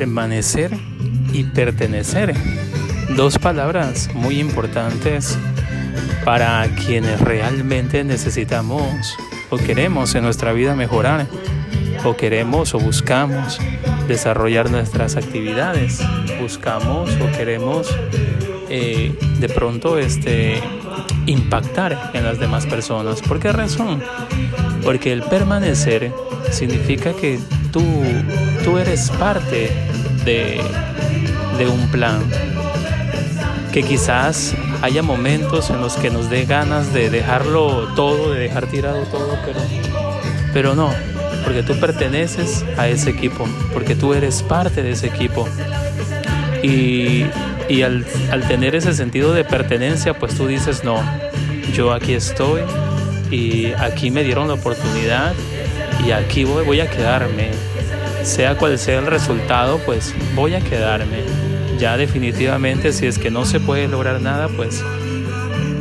permanecer y pertenecer. Dos palabras muy importantes para quienes realmente necesitamos o queremos en nuestra vida mejorar o queremos o buscamos desarrollar nuestras actividades, buscamos o queremos eh, de pronto este, impactar en las demás personas. ¿Por qué razón? Porque el permanecer significa que tú, tú eres parte de, de un plan. Que quizás haya momentos en los que nos dé ganas de dejarlo todo, de dejar tirado todo, pero, pero no, porque tú perteneces a ese equipo, porque tú eres parte de ese equipo. Y, y al, al, tener ese sentido de pertenencia, pues tú dices, no, yo aquí estoy y aquí me dieron la oportunidad y aquí voy, a quedarme. Sea cual sea el resultado, pues voy a quedarme. Ya definitivamente, si es que no se puede lograr nada, pues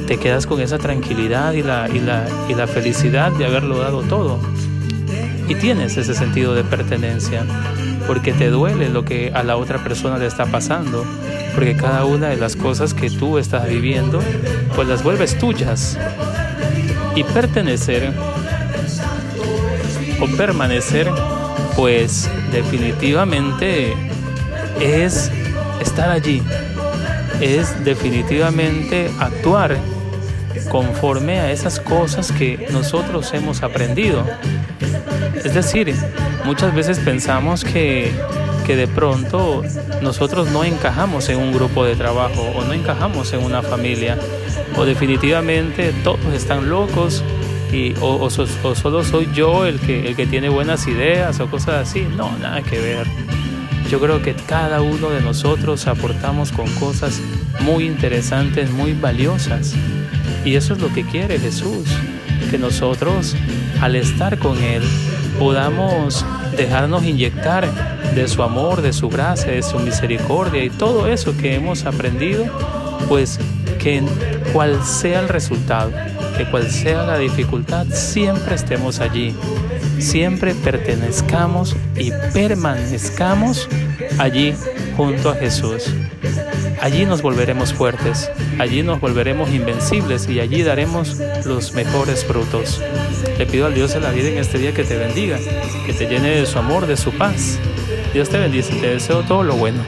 te quedas con esa tranquilidad y la, y la, y la felicidad de haberlo dado todo y tienes ese sentido de pertenencia, porque te duele lo que a la otra persona le está pasando, porque cada una de las cosas que tú estás viviendo, pues las vuelves tuyas. Y pertenecer o permanecer, pues definitivamente es estar allí, es definitivamente actuar conforme a esas cosas que nosotros hemos aprendido. Es decir, muchas veces pensamos que, que de pronto nosotros no encajamos en un grupo de trabajo o no encajamos en una familia o definitivamente todos están locos y, o, o, solo soy yo el que, el que tiene buenas ideas o cosas así. No, nada que ver. Yo creo que cada uno de nosotros aportamos con cosas muy interesantes, muy valiosas. Y eso es lo que quiere Jesús, que nosotros al estar con Él podamos dejarnos inyectar de su amor, de su gracia, de su misericordia y todo eso que hemos aprendido, pues que cual sea el resultado, que cual sea la dificultad, siempre estemos allí, siempre pertenezcamos y permanezcamos allí junto a Jesús. Allí nos volveremos fuertes, allí nos volveremos invencibles y allí daremos los mejores frutos. Le pido al Dios de la vida en este día que te bendiga, que te llene de su amor, de su paz. Dios te bendice, te deseo todo lo bueno.